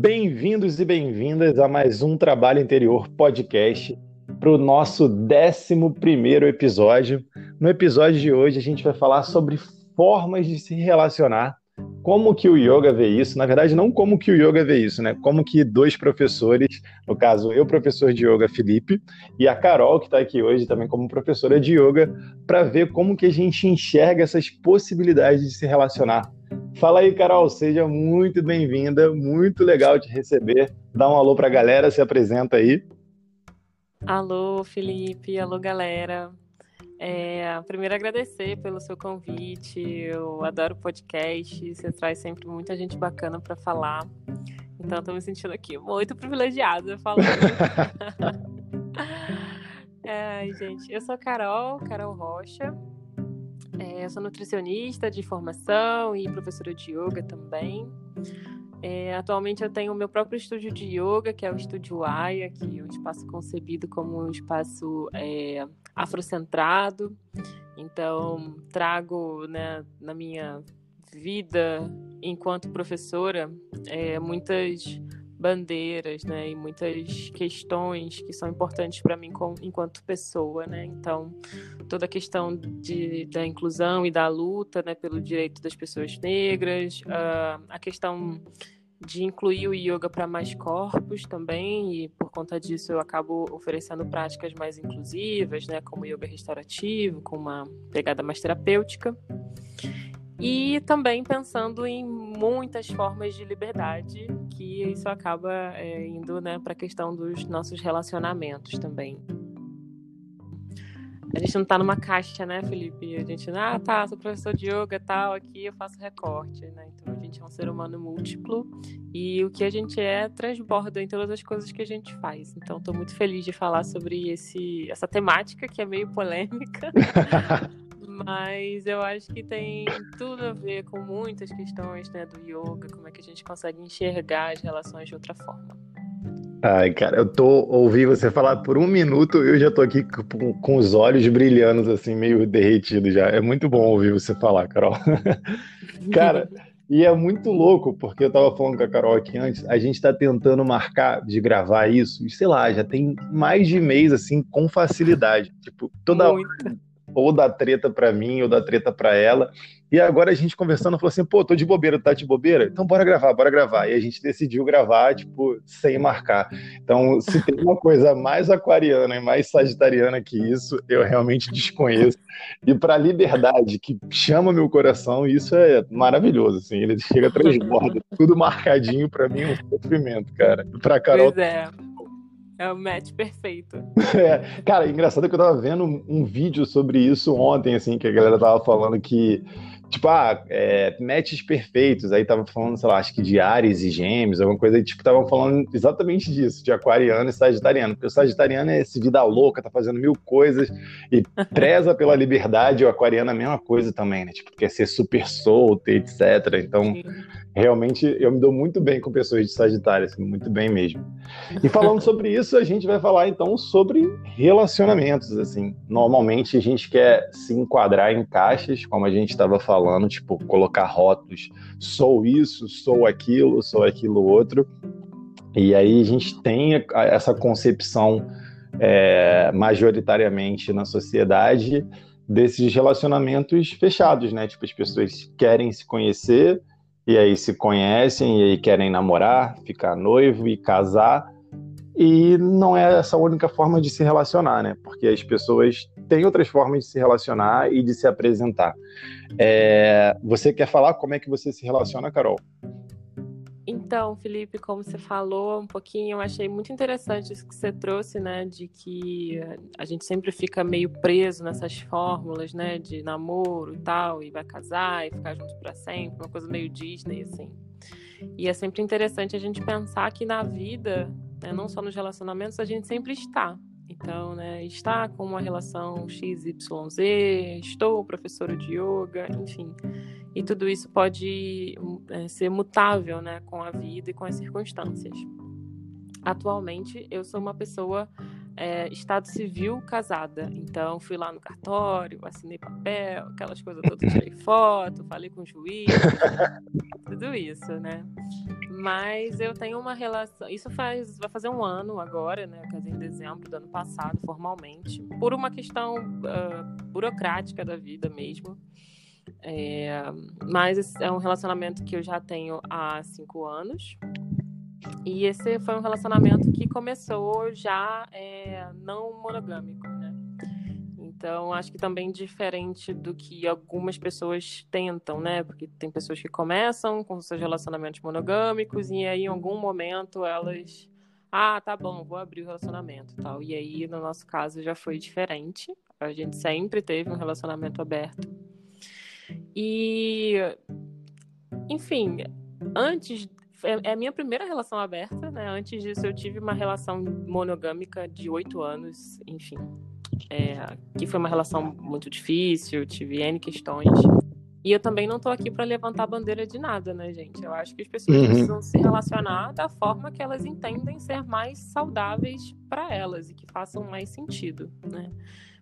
Bem-vindos e bem-vindas a mais um Trabalho Interior podcast para o nosso 11 episódio. No episódio de hoje, a gente vai falar sobre formas de se relacionar, como que o yoga vê isso. Na verdade, não como que o yoga vê isso, né? Como que dois professores, no caso, eu, professor de yoga, Felipe, e a Carol, que está aqui hoje também como professora de yoga, para ver como que a gente enxerga essas possibilidades de se relacionar Fala aí, Carol, seja muito bem-vinda, muito legal te receber. Dá um alô para a galera, se apresenta aí. Alô, Felipe, alô, galera. É, primeiro agradecer pelo seu convite. Eu adoro podcast. Você traz sempre muita gente bacana para falar. Então, estou me sentindo aqui muito privilegiada falando. é, gente, eu sou a Carol, Carol Rocha. É, eu sou nutricionista de formação e professora de yoga também. É, atualmente eu tenho o meu próprio estúdio de yoga, que é o Estúdio Aya, que é um espaço concebido como um espaço é, afrocentrado. Então, trago né, na minha vida enquanto professora é, muitas bandeiras, né, e muitas questões que são importantes para mim com, enquanto pessoa, né. Então, toda a questão de, da inclusão e da luta, né, pelo direito das pessoas negras, uh, a questão de incluir o yoga para mais corpos também, e por conta disso eu acabo oferecendo práticas mais inclusivas, né, como yoga restaurativo, com uma pegada mais terapêutica. E também pensando em muitas formas de liberdade, que isso acaba é, indo né, para a questão dos nossos relacionamentos também. A gente não está numa caixa, né, Felipe? A gente, ah, tá, sou professor de yoga tal, aqui eu faço recorte, né? Então a gente é um ser humano múltiplo e o que a gente é transborda em todas as coisas que a gente faz. Então estou muito feliz de falar sobre esse, essa temática que é meio polêmica. mas eu acho que tem tudo a ver com muitas questões né, do yoga, como é que a gente consegue enxergar as relações de outra forma. Ai, cara, eu tô ouvindo você falar por um minuto, eu já tô aqui com, com os olhos brilhando, assim, meio derretido já. É muito bom ouvir você falar, Carol. cara, e é muito louco, porque eu tava falando com a Carol aqui antes, a gente tá tentando marcar de gravar isso, sei lá, já tem mais de mês, assim, com facilidade. Tipo, toda Muito. hora ou da treta para mim ou da treta para ela. E agora a gente conversando falou assim: pô, tô de bobeira, tá de bobeira? Então bora gravar, bora gravar. E a gente decidiu gravar, tipo, sem marcar. Então, se tem uma coisa mais aquariana e mais sagitariana que isso, eu realmente desconheço. E para liberdade, que chama meu coração, isso é maravilhoso, assim. Ele chega transborda, tudo marcadinho para mim, é um sofrimento, cara. Pra Carol. Pois é. É o match perfeito. É, cara, engraçado que eu tava vendo um, um, vídeo sobre isso ontem, assim, que a galera tava falando que tipo, ah, é, matches perfeitos. Aí tava falando, sei lá, acho que de Ares e Gêmeos, alguma coisa, e, tipo, tava falando exatamente disso, de aquariano e sagitariano. Porque o sagitariano é esse vida louca, tá fazendo mil coisas e preza pela liberdade, e o aquariano é a mesma coisa também, né? Tipo, quer ser super solto, etc. Então, Sim. Realmente, eu me dou muito bem com pessoas de Sagitário, assim, muito bem mesmo. E falando sobre isso, a gente vai falar, então, sobre relacionamentos, assim. Normalmente, a gente quer se enquadrar em caixas, como a gente estava falando tipo, colocar rótulos, sou isso, sou aquilo, sou aquilo outro. E aí a gente tem essa concepção é, majoritariamente na sociedade desses relacionamentos fechados, né? Tipo, as pessoas querem se conhecer e aí se conhecem e aí querem namorar, ficar noivo e casar. E não é essa a única forma de se relacionar, né? Porque as pessoas têm outras formas de se relacionar e de se apresentar. É, você quer falar como é que você se relaciona, Carol? Então, Felipe, como você falou um pouquinho, eu achei muito interessante isso que você trouxe, né, de que a gente sempre fica meio preso nessas fórmulas, né, de namoro e tal, e vai casar e ficar junto para sempre, uma coisa meio Disney assim. E é sempre interessante a gente pensar que na vida, né, não só nos relacionamentos, a gente sempre está. Então, né, está com uma relação XYZ, estou professora de yoga, enfim. E tudo isso pode é, ser mutável né, com a vida e com as circunstâncias. Atualmente, eu sou uma pessoa é, estado civil casada. Então, fui lá no cartório, assinei papel, aquelas coisas todas, tirei foto, falei com o juiz, tudo isso, né? Mas eu tenho uma relação. Isso faz, vai fazer um ano agora, né? Casei em dezembro do ano passado, formalmente, por uma questão uh, burocrática da vida mesmo. É, mas é um relacionamento que eu já tenho há cinco anos. E esse foi um relacionamento que começou já é, não monogâmico, né? Então, acho que também diferente do que algumas pessoas tentam, né? Porque tem pessoas que começam com seus relacionamentos monogâmicos e aí em algum momento elas ah, tá bom, vou abrir o relacionamento tal. E aí, no nosso caso, já foi diferente. A gente sempre teve um relacionamento aberto. E, enfim, antes é, é a minha primeira relação aberta, né? Antes disso, eu tive uma relação monogâmica de oito anos, enfim. É, que foi uma relação muito difícil, tive N questões. E eu também não tô aqui para levantar bandeira de nada, né, gente? Eu acho que as pessoas uhum. precisam se relacionar da forma que elas entendem ser mais saudáveis para elas e que façam mais sentido, né?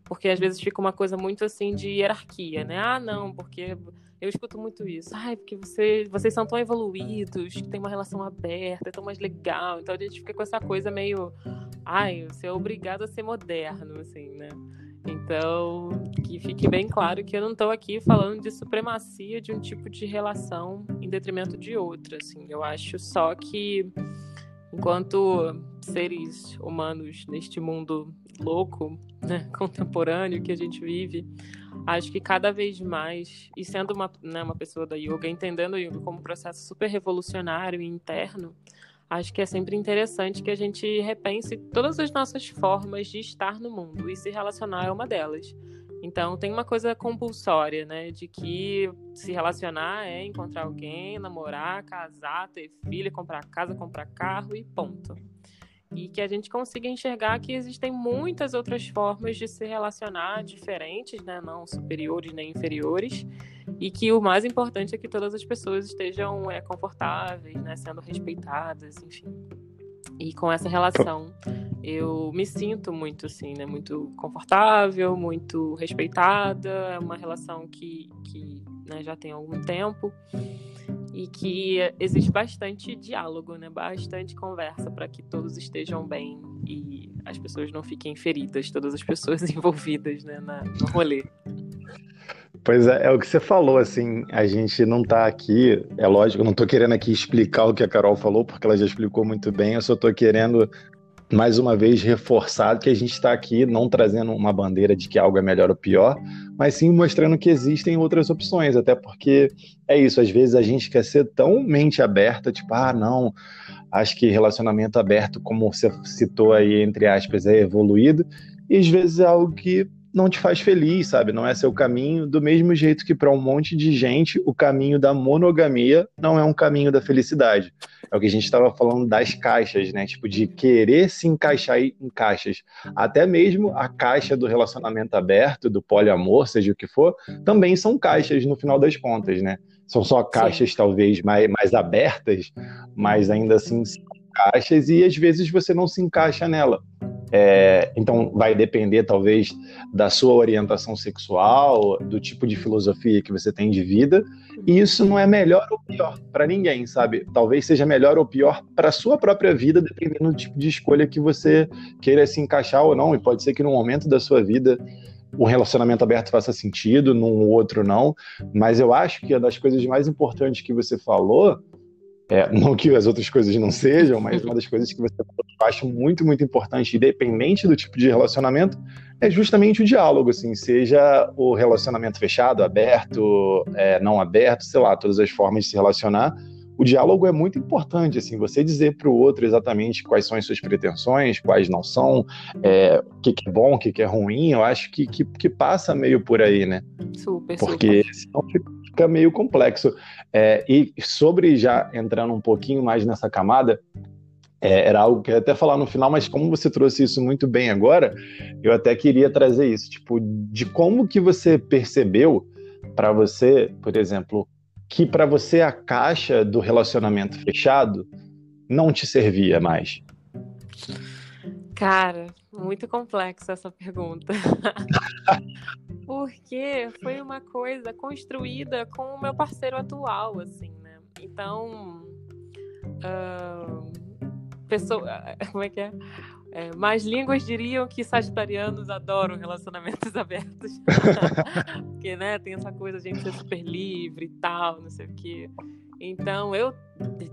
Porque às vezes fica uma coisa muito assim de hierarquia, né? Ah, não, porque eu escuto muito isso. Ai, porque você, vocês são tão evoluídos, tem uma relação aberta, é tão mais legal. Então a gente fica com essa coisa meio. Ai, você é obrigado a ser moderno, assim, né? Então, que fique bem claro que eu não estou aqui falando de supremacia de um tipo de relação em detrimento de outra, assim. Eu acho só que enquanto seres humanos neste mundo louco, né, contemporâneo que a gente vive, acho que cada vez mais, e sendo uma, né, uma pessoa da yoga, entendendo o yoga como um processo super revolucionário e interno, acho que é sempre interessante que a gente repense todas as nossas formas de estar no mundo e se relacionar é uma delas. Então tem uma coisa compulsória, né, de que se relacionar é encontrar alguém, namorar, casar, ter filho, comprar casa, comprar carro e ponto e que a gente consiga enxergar que existem muitas outras formas de se relacionar diferentes, né, não superiores nem inferiores, e que o mais importante é que todas as pessoas estejam é, confortáveis, né, sendo respeitadas, enfim. E com essa relação, eu me sinto muito assim, né, muito confortável, muito respeitada, é uma relação que, que né, já tem algum tempo e que existe bastante diálogo, né? Bastante conversa para que todos estejam bem e as pessoas não fiquem feridas, todas as pessoas envolvidas, né, na, no rolê. Pois é, é o que você falou, assim, a gente não está aqui, é lógico, eu não estou querendo aqui explicar o que a Carol falou, porque ela já explicou muito bem, eu só estou querendo mais uma vez reforçado que a gente está aqui não trazendo uma bandeira de que algo é melhor ou pior, mas sim mostrando que existem outras opções, até porque é isso, às vezes a gente quer ser tão mente aberta, tipo, ah, não, acho que relacionamento aberto, como você citou aí, entre aspas, é evoluído, e às vezes é algo que não te faz feliz, sabe? Não é seu caminho, do mesmo jeito que para um monte de gente o caminho da monogamia não é um caminho da felicidade. É o que a gente estava falando das caixas, né? Tipo, de querer se encaixar em caixas. Até mesmo a caixa do relacionamento aberto, do poliamor, seja o que for, também são caixas no final das contas, né? São só caixas Sim. talvez mais, mais abertas, mas ainda assim são caixas e às vezes você não se encaixa nela. É, então, vai depender, talvez, da sua orientação sexual, do tipo de filosofia que você tem de vida, e isso não é melhor ou pior para ninguém, sabe? Talvez seja melhor ou pior para sua própria vida, dependendo do tipo de escolha que você queira se encaixar ou não, e pode ser que no momento da sua vida um relacionamento aberto faça sentido, num outro não, mas eu acho que uma das coisas mais importantes que você falou é, não que as outras coisas não sejam, mas uma das coisas que você acha muito, muito importante, independente do tipo de relacionamento, é justamente o diálogo, assim, seja o relacionamento fechado, aberto, é, não aberto, sei lá, todas as formas de se relacionar. O diálogo é muito importante, assim, você dizer para o outro exatamente quais são as suas pretensões, quais não são, é, o que, que, é bom, o que, que, é ruim, eu acho que, que, que, passa meio por aí, né? Super, Porque super. senão fica meio complexo. É, e sobre já entrando um pouquinho mais nessa camada, é, era algo que eu ia até falar no final, mas como você trouxe isso muito bem agora, eu até queria trazer isso, tipo, de como que você percebeu para você, por exemplo, que para você a caixa do relacionamento fechado não te servia mais. Cara, muito complexa essa pergunta. Porque foi uma coisa construída com o meu parceiro atual, assim, né? Então, uh, pessoa, como é que é? É, mais línguas diriam que sagitarianos adoram relacionamentos abertos. Porque, né, tem essa coisa, a gente ser super livre e tal, não sei o quê. Então, eu,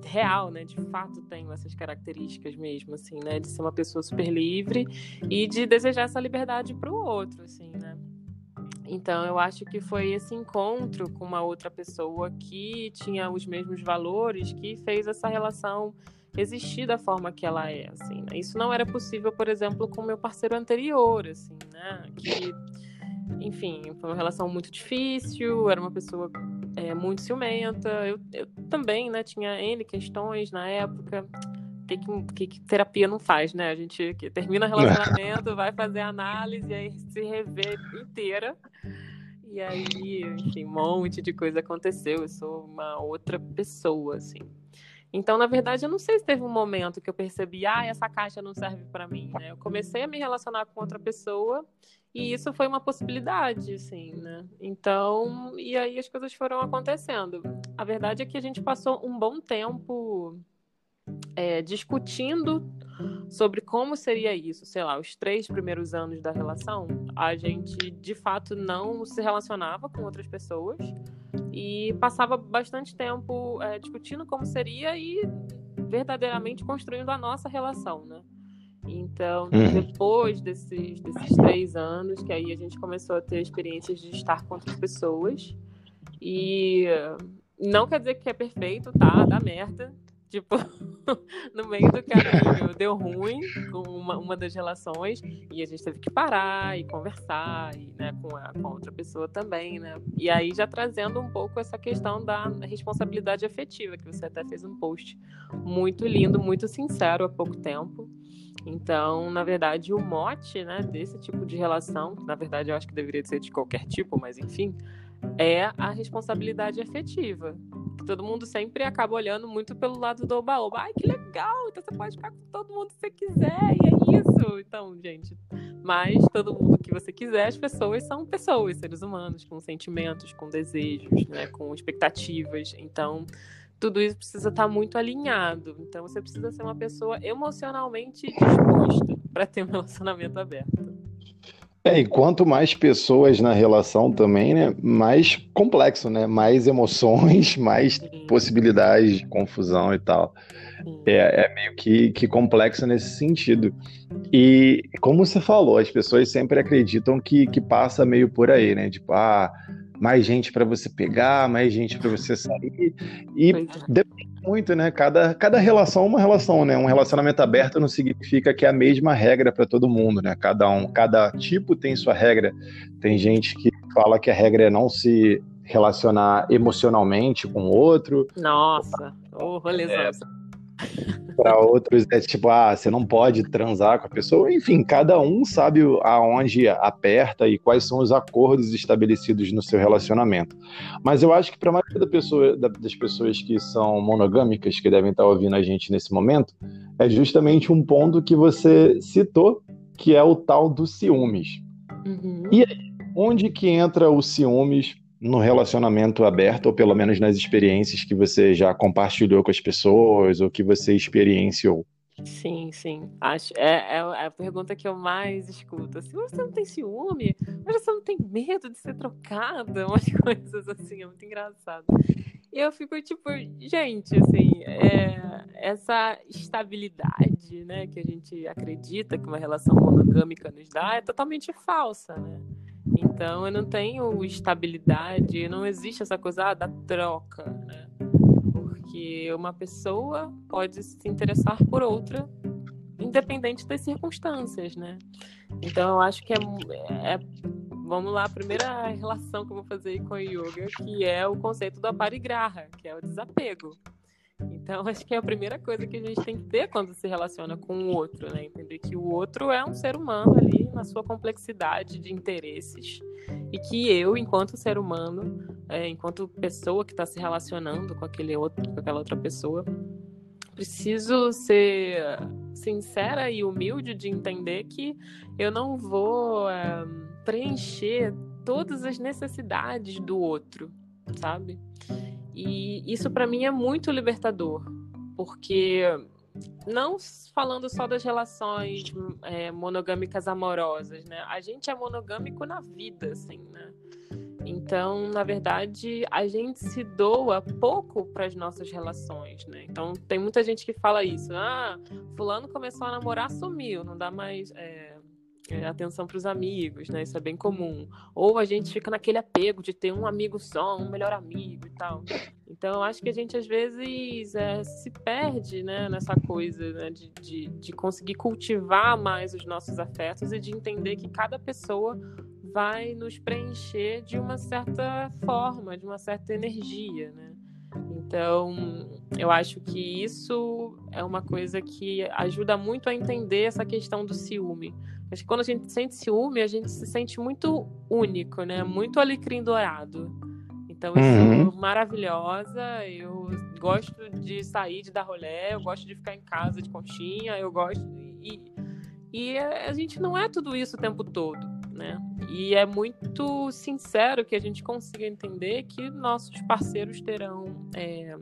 real, né, de fato tenho essas características mesmo, assim, né, de ser uma pessoa super livre e de desejar essa liberdade para o outro, assim, né. Então, eu acho que foi esse encontro com uma outra pessoa que tinha os mesmos valores que fez essa relação existir da forma que ela é, assim, né? Isso não era possível, por exemplo, com meu parceiro anterior, assim, né? Que, enfim, foi uma relação muito difícil, era uma pessoa é, muito ciumenta. Eu, eu, também, né, tinha N questões na época. Que, que, que, terapia não faz, né? A gente que termina relacionamento, vai fazer análise, aí se rever inteira. E aí, enfim, um monte de coisa aconteceu. Eu sou uma outra pessoa, assim. Então, na verdade, eu não sei se teve um momento que eu percebi, ah, essa caixa não serve para mim, né? Eu comecei a me relacionar com outra pessoa e isso foi uma possibilidade, assim, né? Então, e aí as coisas foram acontecendo. A verdade é que a gente passou um bom tempo é, discutindo sobre como seria isso, sei lá, os três primeiros anos da relação, a gente de fato não se relacionava com outras pessoas e passava bastante tempo é, discutindo como seria e verdadeiramente construindo a nossa relação, né? Então, uhum. depois desses, desses três anos, que aí a gente começou a ter experiências de estar com outras pessoas. E não quer dizer que é perfeito, tá? Dá merda. Tipo, no meio do caminho deu ruim com uma, uma das relações e a gente teve que parar e conversar e, né, com, a, com a outra pessoa também, né? E aí já trazendo um pouco essa questão da responsabilidade afetiva, que você até fez um post muito lindo, muito sincero há pouco tempo. Então, na verdade, o mote né, desse tipo de relação, na verdade eu acho que deveria ser de qualquer tipo, mas enfim, é a responsabilidade afetiva. Todo mundo sempre acaba olhando muito pelo lado do oba-oba. Ai, que legal! Então você pode ficar com todo mundo que você quiser, e é isso. Então, gente, mas todo mundo que você quiser, as pessoas são pessoas, seres humanos, com sentimentos, com desejos, né, com expectativas. Então, tudo isso precisa estar muito alinhado. Então, você precisa ser uma pessoa emocionalmente disposta para ter um relacionamento aberto. É, e quanto mais pessoas na relação também, né, mais complexo, né, mais emoções, mais Sim. possibilidades de confusão e tal. É, é, meio que, que complexo nesse sentido. E como você falou, as pessoas sempre acreditam que, que passa meio por aí, né, tipo, ah, mais gente para você pegar, mais gente para você sair. E é. depende muito, né? Cada, cada relação é uma relação, né? Um relacionamento aberto não significa que é a mesma regra para todo mundo, né? Cada um, cada tipo tem sua regra. Tem gente que fala que a regra é não se relacionar emocionalmente com o outro. Nossa, o rolezão. É, para outros é tipo, ah, você não pode transar com a pessoa. Enfim, cada um sabe aonde aperta e quais são os acordos estabelecidos no seu relacionamento. Mas eu acho que para a maioria da pessoa, das pessoas que são monogâmicas, que devem estar ouvindo a gente nesse momento, é justamente um ponto que você citou, que é o tal dos ciúmes. Uhum. E aí, onde que entra o ciúmes no relacionamento aberto, ou pelo menos nas experiências que você já compartilhou com as pessoas, ou que você experienciou? Sim, sim. Acho, é, é, a pergunta que eu mais escuto. Assim, você não tem ciúme? Mas você não tem medo de ser trocada? Umas coisas assim, é muito engraçado. E eu fico tipo, gente, assim, é, essa estabilidade, né, que a gente acredita que uma relação monogâmica nos dá é totalmente falsa, né? Então eu não tenho estabilidade, não existe essa coisa ah, da troca, né? Porque uma pessoa pode se interessar por outra independente das circunstâncias, né? Então eu acho que é, é vamos lá, a primeira relação que eu vou fazer com a yoga, que é o conceito do aparigraha, que é o desapego. Então, acho que é a primeira coisa que a gente tem que ter quando se relaciona com o outro, né? Entender que o outro é um ser humano ali na sua complexidade de interesses e que eu, enquanto ser humano, é, enquanto pessoa que está se relacionando com aquele outro, com aquela outra pessoa, preciso ser sincera e humilde de entender que eu não vou é, preencher todas as necessidades do outro, sabe? E isso para mim é muito libertador, porque não falando só das relações é, monogâmicas amorosas, né? A gente é monogâmico na vida, assim, né? Então, na verdade, a gente se doa pouco para as nossas relações, né? Então, tem muita gente que fala isso. Ah, fulano começou a namorar, sumiu, não dá mais é, atenção para os amigos, né? Isso é bem comum. Ou a gente fica naquele apego de ter um amigo só, um melhor amigo e tal. Então, eu acho que a gente às vezes é, se perde, né? Nessa coisa né? De, de, de conseguir cultivar mais os nossos afetos e de entender que cada pessoa vai nos preencher de uma certa forma, de uma certa energia, né? Então, eu acho que isso é uma coisa que ajuda muito a entender essa questão do ciúme. Acho que quando a gente sente ciúme, a gente se sente muito único, né? Muito alecrim dourado. Então, eu uhum. sou maravilhosa, eu gosto de sair, de dar rolé, eu gosto de ficar em casa de conchinha, eu gosto... E, e a gente não é tudo isso o tempo todo, né? E é muito sincero que a gente consiga entender que nossos parceiros terão é,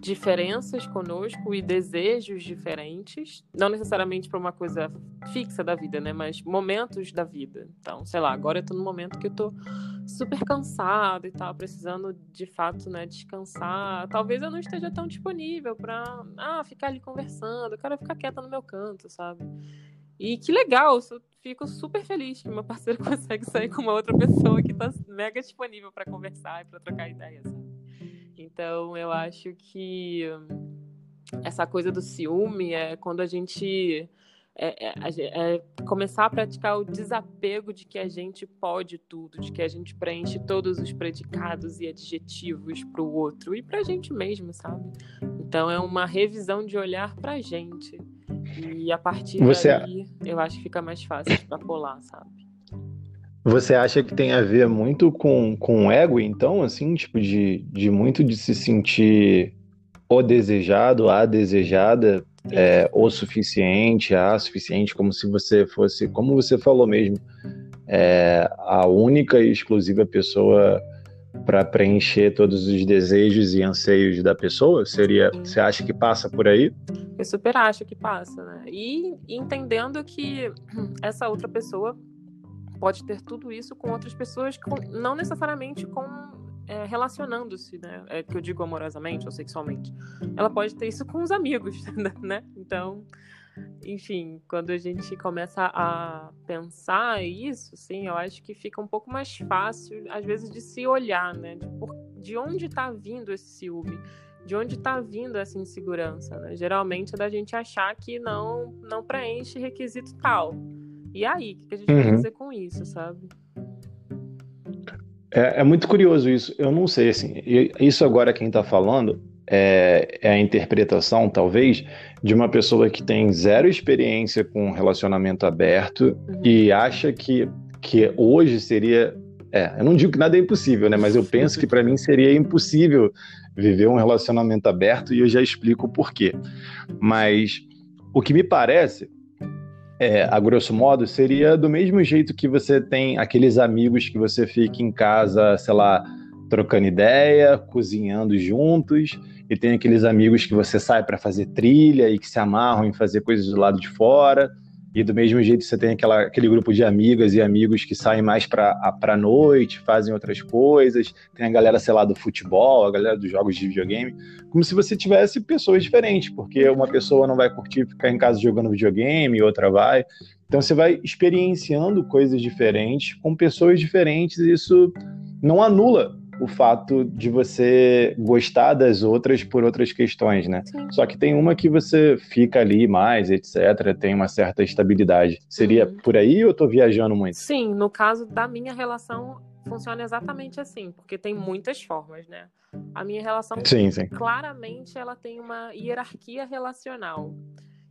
diferenças conosco e desejos diferentes, não necessariamente para uma coisa fixa da vida, né, mas momentos da vida. Então, sei lá, agora eu tô num momento que eu tô super cansada e tal, precisando de fato, né, descansar. Talvez eu não esteja tão disponível para ah, ficar ali conversando, eu quero ficar quieta no meu canto, sabe? E que legal, fico super feliz que meu parceiro consegue sair com uma outra pessoa que está mega disponível para conversar e para trocar ideias. Então, eu acho que essa coisa do ciúme é quando a gente é, é, é, começar a praticar o desapego de que a gente pode tudo, de que a gente preenche todos os predicados e adjetivos para o outro e para a gente mesmo, sabe? Então é uma revisão de olhar para a gente. E a partir Você... daí, eu acho que fica mais fácil extrapolar, sabe? Você acha que tem a ver muito com, com o ego, então, assim, tipo, de, de muito de se sentir o desejado, a desejada, é, o suficiente, a suficiente, como se você fosse, como você falou mesmo, é, a única e exclusiva pessoa para preencher todos os desejos e anseios da pessoa? Seria, Sim. você acha que passa por aí? Eu super acho que passa, né? E entendendo que essa outra pessoa pode ter tudo isso com outras pessoas, com, não necessariamente com é, relacionando-se, né? É, que eu digo amorosamente ou sexualmente. Ela pode ter isso com os amigos, né? Então, enfim, quando a gente começa a pensar isso, sim, eu acho que fica um pouco mais fácil, às vezes, de se olhar, né? De, por, de onde está vindo esse ciúme? De onde está vindo essa insegurança? Né? Geralmente é da gente achar que não, não preenche requisito tal. E aí, o que a gente uhum. vai fazer com isso, sabe? É, é, muito curioso isso. Eu não sei, assim, isso agora quem está falando é, é, a interpretação, talvez, de uma pessoa que tem zero experiência com relacionamento aberto uhum. e acha que, que hoje seria. É, eu não digo que nada é impossível, né? Mas eu penso que para mim seria impossível viver um relacionamento aberto e eu já explico o porquê. Mas o que me parece é, a grosso modo, seria do mesmo jeito que você tem aqueles amigos que você fica em casa, sei lá, trocando ideia, cozinhando juntos, e tem aqueles amigos que você sai para fazer trilha e que se amarram em fazer coisas do lado de fora. E do mesmo jeito você tem aquela, aquele grupo de amigas e amigos que saem mais para a noite, fazem outras coisas. Tem a galera, sei lá, do futebol, a galera dos jogos de videogame. Como se você tivesse pessoas diferentes, porque uma pessoa não vai curtir ficar em casa jogando videogame, outra vai. Então você vai experienciando coisas diferentes com pessoas diferentes e isso não anula o fato de você gostar das outras por outras questões, né? Sim. Só que tem uma que você fica ali mais, etc., tem uma certa estabilidade. Seria uhum. por aí ou eu tô viajando muito? Sim, no caso da minha relação, funciona exatamente assim, porque tem muitas formas, né? A minha relação, sim, sim. claramente, ela tem uma hierarquia relacional.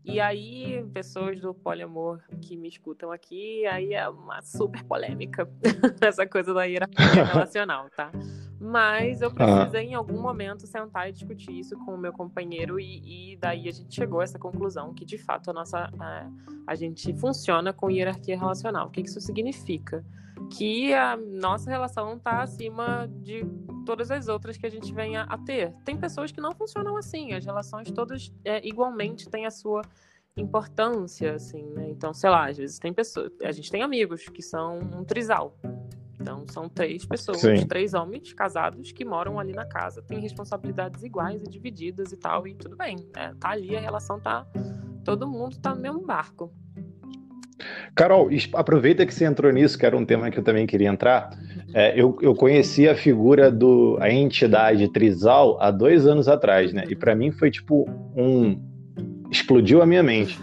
E aí, pessoas do poliamor que me escutam aqui, aí é uma super polêmica essa coisa da hierarquia relacional, tá? Mas eu precisei, em algum momento, sentar e discutir isso com o meu companheiro, e, e, daí a gente chegou a essa conclusão que, de fato, a nossa a, a gente funciona com hierarquia relacional. O que isso significa? Que a nossa relação está acima de todas as outras que a gente venha a ter. Tem pessoas que não funcionam assim, as relações todas é, igualmente têm a sua importância, assim, né? Então, sei lá, às vezes tem pessoas, a gente tem amigos que são um trisal. Então, são três pessoas, Sim. três homens casados que moram ali na casa, têm responsabilidades iguais e divididas e tal, e tudo bem, né? Tá ali, a relação tá. Todo mundo tá no mesmo barco. Carol, aproveita que você entrou nisso, que era um tema que eu também queria entrar. É, eu, eu conheci a figura do a entidade Trisal há dois anos atrás, né? E para mim foi tipo um explodiu a minha mente.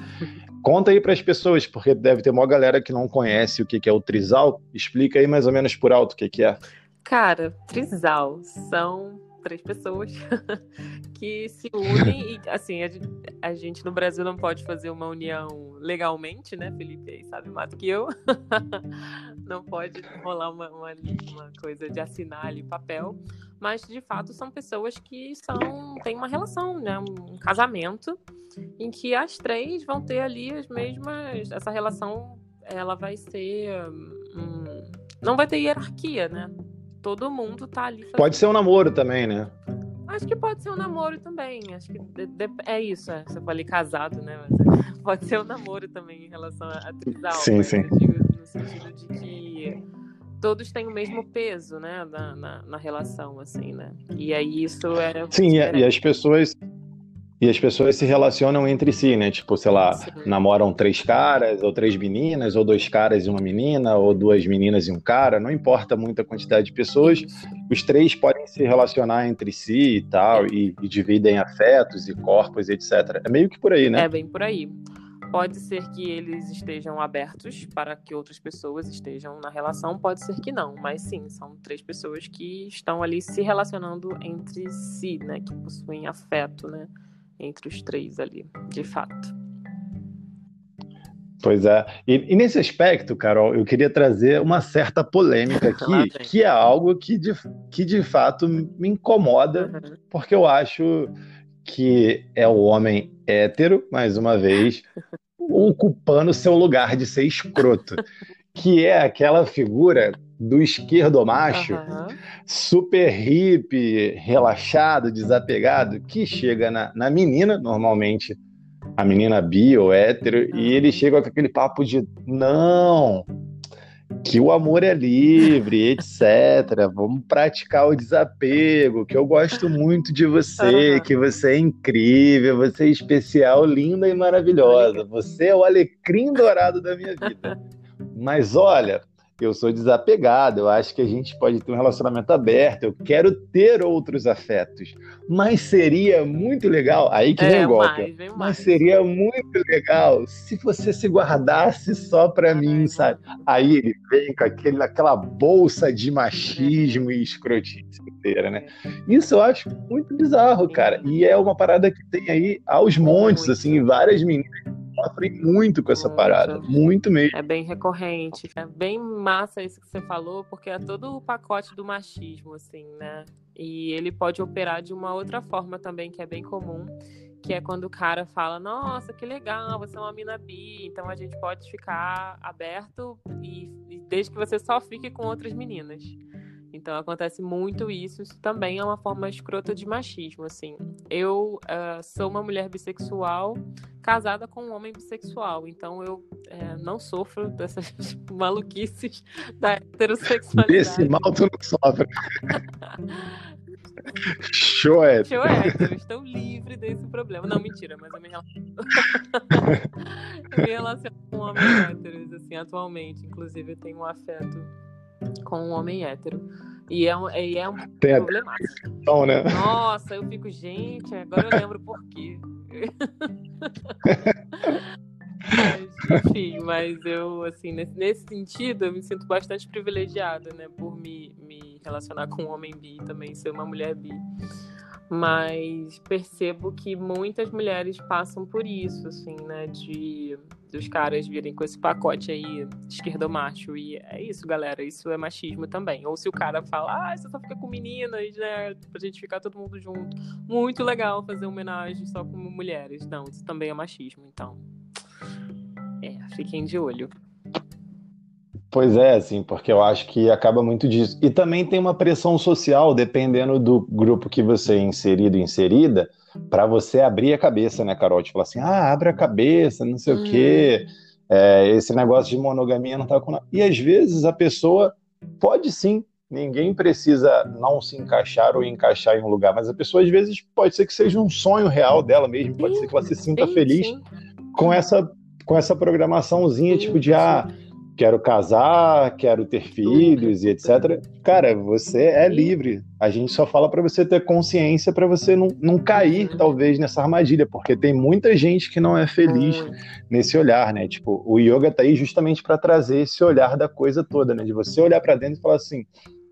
Conta aí para as pessoas, porque deve ter uma galera que não conhece o que, que é o trisal. Explica aí mais ou menos por alto o que, que é. Cara, trisal são três pessoas que se unem e, assim, a gente, a gente, no Brasil não pode fazer uma união legalmente, né? Felipe aí sabe mais do que eu. não pode rolar uma, uma, uma, coisa de assinar ali papel. Mas, de fato, são pessoas que são têm uma relação, né? Um casamento em que as três vão ter ali as mesmas. Essa relação ela vai ser. Hum, não vai ter hierarquia, né? Todo mundo tá ali. Fazendo... Pode ser um namoro também, né? Acho que pode ser um namoro também. Acho que é isso. É. Você falei casado, né? Mas pode ser um namoro também em relação a trisal. Sim, sim. Digo, no sentido de que todos têm o mesmo peso, né? Na, na, na relação, assim, né? E aí isso é. Sim, e, e as pessoas e as pessoas se relacionam entre si, né? Tipo, sei lá, Sim. namoram três caras, ou três meninas, ou dois caras e uma menina, ou duas meninas e um cara, não importa muito a quantidade de pessoas, os três podem se relacionar entre si e tal, e, e dividem afetos e corpos, etc. É meio que por aí, né? É bem por aí. Pode ser que eles estejam abertos para que outras pessoas estejam na relação, pode ser que não, mas sim, são três pessoas que estão ali se relacionando entre si, né? Que possuem afeto, né? entre os três ali, de fato. Pois é. E, e, nesse aspecto, Carol, eu queria trazer uma certa polêmica aqui, que é algo que de, que de fato me incomoda, uhum. porque eu acho que é o homem hétero, mais uma vez, ocupando seu lugar de ser escroto, que é aquela figura do esquerdo macho, uhum. super hippie, relaxado, desapegado, que chega na, na menina, normalmente a menina bi ou hétero, e ele chega com aquele papo de não, que o amor é livre, etc. Vamos praticar o desapego, que eu gosto muito de você, uhum. que você é incrível, você é especial, linda e maravilhosa. Você é o alecrim dourado da minha vida. Mas olha, eu sou desapegado, eu acho que a gente pode ter um relacionamento aberto, eu quero ter outros afetos. Mas seria muito legal, aí que vem é, o golpe, mais, vem mas seria muito legal se você se guardasse só para mim, sabe? Aí ele vem com aquele, aquela bolsa de machismo e escrotice inteira, né? Isso eu acho muito bizarro, cara. E é uma parada que tem aí aos montes, assim, várias meninas sofrem muito com essa parada, muito mesmo. É bem recorrente, é bem massa isso que você falou, porque é todo o pacote do machismo, assim, né? E ele pode operar de uma outra forma também, que é bem comum, que é quando o cara fala, nossa, que legal, você é uma mina bi, então a gente pode ficar aberto e, e desde que você só fique com outras meninas. Então acontece muito isso. Isso também é uma forma escrota de machismo, assim. Eu uh, sou uma mulher bissexual casada com um homem bissexual, então eu uh, não sofro dessas maluquices da heterossexualidade. Desse mal tu não sofre. Show é. Show é, estou livre desse problema. Não, mentira, mas eu me relaciono, eu me relaciono com homens héteros, assim, atualmente. Inclusive, eu tenho um afeto com um homem hétero. E é um, e é um Tem problemático. Então, né? Nossa, eu fico, gente, agora eu lembro por quê. mas, enfim, mas eu, assim, nesse, nesse sentido, eu me sinto bastante privilegiada, né? Por me, me relacionar com um homem bi também, ser uma mulher bi. Mas percebo que muitas mulheres passam por isso, assim, né? De dos caras virem com esse pacote aí esquerdomacho. E é isso, galera. Isso é machismo também. Ou se o cara fala, ah, você só fica com meninas, né? Pra gente ficar todo mundo junto. Muito legal fazer homenagem só com mulheres. Não, isso também é machismo, então. É, fiquem de olho. Pois é, assim, porque eu acho que acaba muito disso. E também tem uma pressão social, dependendo do grupo que você é inserido, inserida, para você abrir a cabeça, né, Carol? Tipo assim, ah, abre a cabeça, não sei hum. o quê. Uhum. É, esse negócio de monogamia não tá com nada. E às vezes a pessoa pode sim, ninguém precisa não se encaixar ou encaixar em um lugar, mas a pessoa às vezes pode ser que seja um sonho real dela mesmo, pode ser que ela se sinta sim, feliz sim. com essa com essa programaçãozinha, tipo de ah, quero casar, quero ter filhos e etc. Cara, você é livre. A gente só fala para você ter consciência para você não, não cair, talvez, nessa armadilha, porque tem muita gente que não é feliz nesse olhar, né? Tipo, o yoga tá aí justamente para trazer esse olhar da coisa toda, né? De você olhar para dentro e falar assim,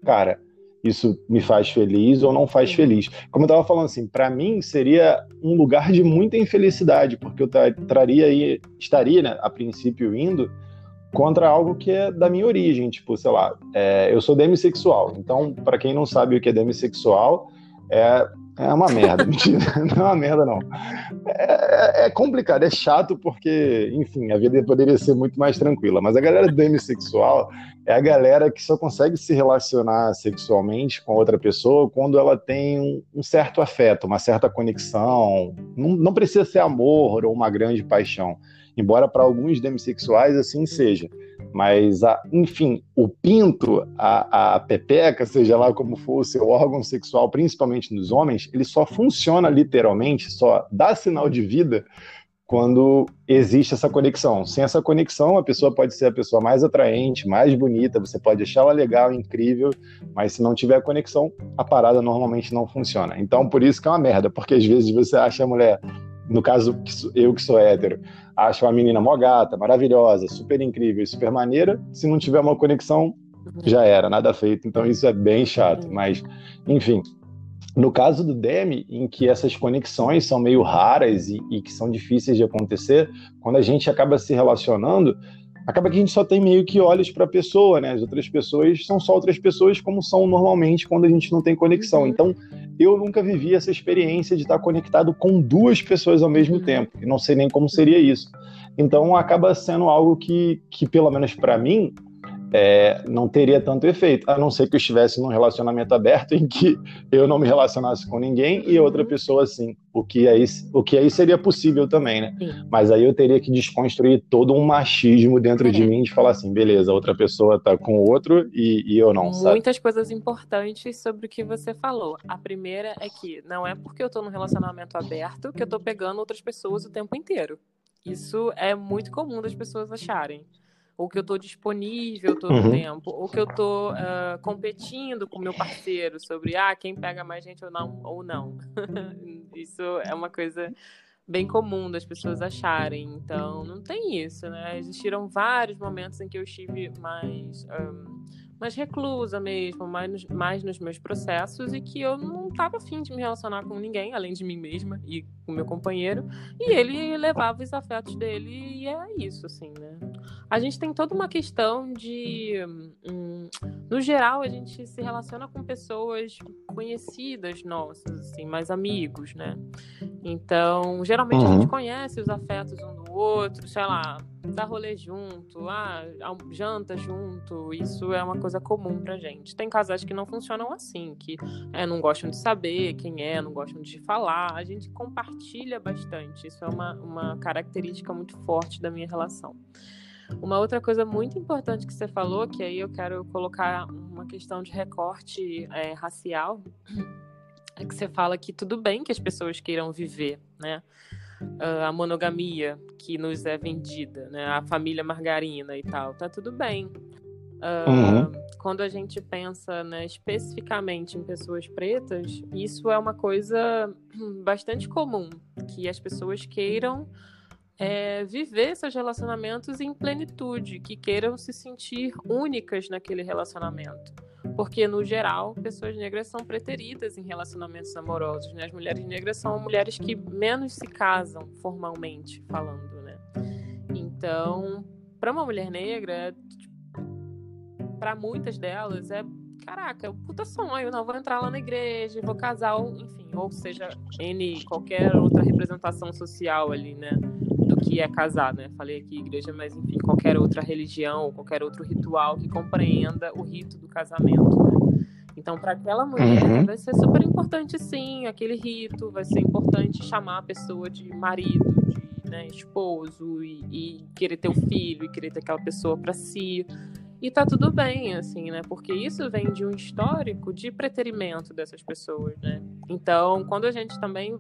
cara, isso me faz feliz ou não faz feliz. Como eu estava falando assim, para mim seria um lugar de muita infelicidade, porque eu traria aí, estaria, né, a princípio indo contra algo que é da minha origem, tipo, sei lá, é, eu sou demissexual. Então, para quem não sabe o que é demissexual, é, é uma merda, mentira, não é uma merda não. É, é, complicado, é chato porque, enfim, a vida poderia ser muito mais tranquila, mas a galera demissexual é a galera que só consegue se relacionar sexualmente com outra pessoa quando ela tem um certo afeto, uma certa conexão, não, não precisa ser amor ou uma grande paixão embora para alguns demissexuais assim seja. Mas, a, enfim, o pinto, a, a pepeca, seja lá como for o seu órgão sexual, principalmente nos homens, ele só funciona literalmente, só dá sinal de vida quando existe essa conexão. Sem essa conexão, a pessoa pode ser a pessoa mais atraente, mais bonita, você pode achar ela legal, incrível, mas se não tiver conexão, a parada normalmente não funciona. Então, por isso que é uma merda, porque às vezes você acha a mulher no caso, eu que sou hétero, acho uma menina mó gata, maravilhosa, super incrível, super maneira. Se não tiver uma conexão, já era, nada feito. Então isso é bem chato. Mas, enfim, no caso do Demi, em que essas conexões são meio raras e, e que são difíceis de acontecer, quando a gente acaba se relacionando, acaba que a gente só tem meio que olhos para a pessoa, né? As outras pessoas são só outras pessoas como são normalmente quando a gente não tem conexão. Uhum. Então, eu nunca vivi essa experiência de estar conectado com duas pessoas ao mesmo uhum. tempo. E não sei nem como seria isso. Então, acaba sendo algo que, que pelo menos para mim, é, não teria tanto efeito, a não ser que eu estivesse num relacionamento aberto em que eu não me relacionasse com ninguém e outra pessoa sim, o que aí, o que aí seria possível também, né? Sim. Mas aí eu teria que desconstruir todo um machismo dentro é. de mim de falar assim, beleza, outra pessoa tá com outro e, e eu não, Muitas sabe? coisas importantes sobre o que você falou. A primeira é que não é porque eu tô num relacionamento aberto que eu tô pegando outras pessoas o tempo inteiro. Isso é muito comum das pessoas acharem ou que eu estou disponível todo o uhum. tempo, ou que eu estou uh, competindo com meu parceiro sobre ah, quem pega mais gente ou não. Ou não. isso é uma coisa bem comum das pessoas acharem. Então, não tem isso, né? Existiram vários momentos em que eu estive mais. Um, mais reclusa mesmo, mais, mais nos meus processos e que eu não estava afim de me relacionar com ninguém, além de mim mesma e com meu companheiro. E ele levava os afetos dele e é isso, assim, né? A gente tem toda uma questão de. Hum, no geral, a gente se relaciona com pessoas conhecidas nossas, assim, mais amigos, né? Então, geralmente uhum. a gente conhece os afetos um do outro, sei lá, dá rolê junto, ah, janta junto, isso é uma coisa comum pra gente. Tem casais que não funcionam assim, que é, não gostam de saber quem é, não gostam de falar, a gente compartilha bastante, isso é uma, uma característica muito forte da minha relação. Uma outra coisa muito importante que você falou, que aí eu quero colocar uma questão de recorte é, racial, é que você fala que tudo bem que as pessoas queiram viver, né? uh, a monogamia que nos é vendida, né? A família margarina e tal, tá tudo bem. Uh, uhum. Quando a gente pensa né, especificamente em pessoas pretas, isso é uma coisa bastante comum, que as pessoas queiram é, viver seus relacionamentos em plenitude, que queiram se sentir únicas naquele relacionamento. Porque no geral pessoas negras são preteridas em relacionamentos amorosos, né? As mulheres negras são mulheres que menos se casam formalmente falando, né? Então, para uma mulher negra, para muitas delas é caraca, é um puta sonho, não vou entrar lá na igreja, vou casar, ou, enfim, ou seja, N qualquer outra representação social ali, né? Do que é casar, né? Falei aqui igreja, mas enfim, qualquer outra religião, qualquer outro ritual que compreenda o rito do casamento, né? Então, para aquela mulher, uhum. vai ser super importante, sim, aquele rito, vai ser importante chamar a pessoa de marido, de né, esposo, e, e querer ter o filho, e querer ter aquela pessoa para si. E tá tudo bem, assim, né? Porque isso vem de um histórico de preterimento dessas pessoas, né? Então, quando a gente também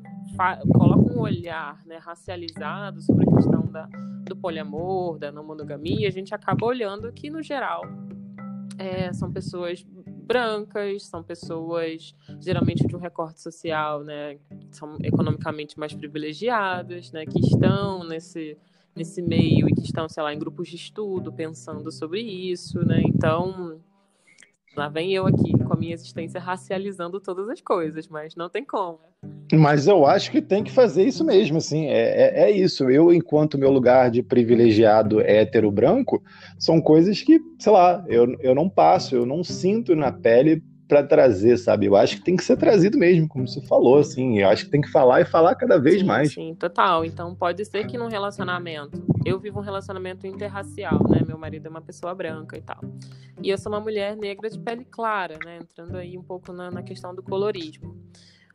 coloca um olhar né, racializado sobre a questão da, do poliamor, da não monogamia, a gente acaba olhando que, no geral, é, são pessoas brancas, são pessoas geralmente de um recorte social, né, são economicamente mais privilegiadas, né, que estão nesse nesse meio e que estão, sei lá, em grupos de estudo pensando sobre isso, né? Então, lá vem eu aqui com a minha existência racializando todas as coisas, mas não tem como. Mas eu acho que tem que fazer isso mesmo, assim, é, é, é isso. Eu, enquanto meu lugar de privilegiado hétero branco, são coisas que, sei lá, eu, eu não passo, eu não sinto na pele para trazer, sabe? Eu acho que tem que ser trazido mesmo, como você falou, assim. Eu acho que tem que falar e falar cada vez sim, mais. Sim, total. Então pode ser que num relacionamento, eu vivo um relacionamento interracial, né? Meu marido é uma pessoa branca e tal. E eu sou uma mulher negra de pele clara, né? Entrando aí um pouco na, na questão do colorismo.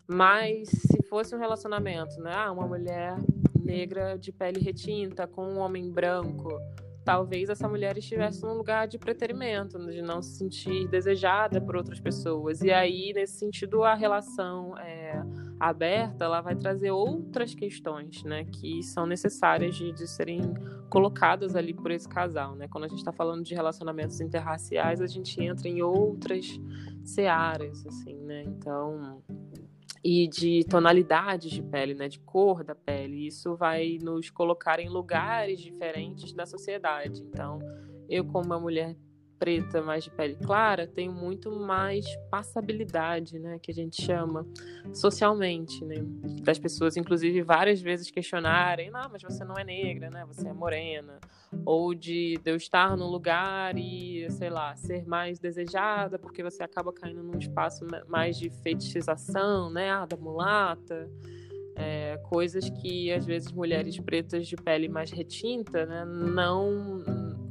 Mas se fosse um relacionamento, né? Ah, uma mulher negra de pele retinta com um homem branco talvez essa mulher estivesse num lugar de preterimento, de não se sentir desejada por outras pessoas. E aí, nesse sentido, a relação é, aberta, ela vai trazer outras questões, né, que são necessárias de, de serem colocadas ali por esse casal, né? Quando a gente está falando de relacionamentos interraciais, a gente entra em outras searas, assim, né? Então, e de tonalidades de pele, né, de cor da pele. Isso vai nos colocar em lugares diferentes da sociedade. Então, eu como uma mulher preta, mais de pele clara, tem muito mais passabilidade, né, que a gente chama socialmente, né, das pessoas, inclusive, várias vezes questionarem, não, mas você não é negra, né, você é morena, ou de, de eu estar num lugar e, sei lá, ser mais desejada, porque você acaba caindo num espaço mais de fetichização, né, ah, da mulata, é, coisas que às vezes mulheres pretas de pele mais retinta, né, não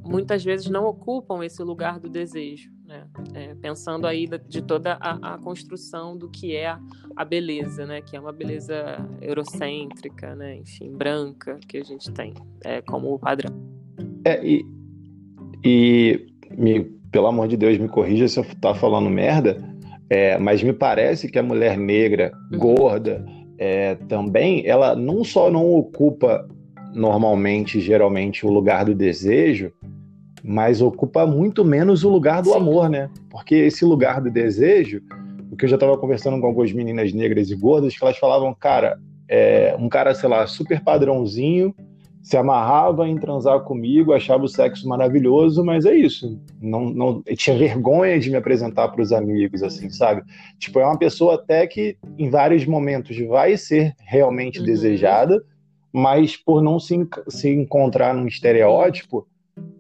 muitas vezes não ocupam esse lugar do desejo, né? É, pensando aí de toda a, a, construção do que é a beleza, né? Que é uma beleza eurocêntrica, né? Enfim, branca que a gente tem é, como padrão. É, e, e me, pelo amor de Deus, me corrija se eu estou falando merda, é, mas me parece que a mulher negra, uhum. gorda, é, também, ela não só não ocupa normalmente, geralmente, o lugar do desejo, mas ocupa muito menos o lugar do Sim. amor, né? Porque esse lugar do desejo, o que eu já estava conversando com algumas meninas negras e gordas, que elas falavam, cara, é, um cara, sei lá, super padrãozinho, se amarrava em transar comigo, achava o sexo maravilhoso, mas é isso. Não, não tinha vergonha de me apresentar para os amigos, assim, sabe? Tipo, é uma pessoa até que em vários momentos vai ser realmente uhum. desejada, mas por não se, se encontrar num estereótipo,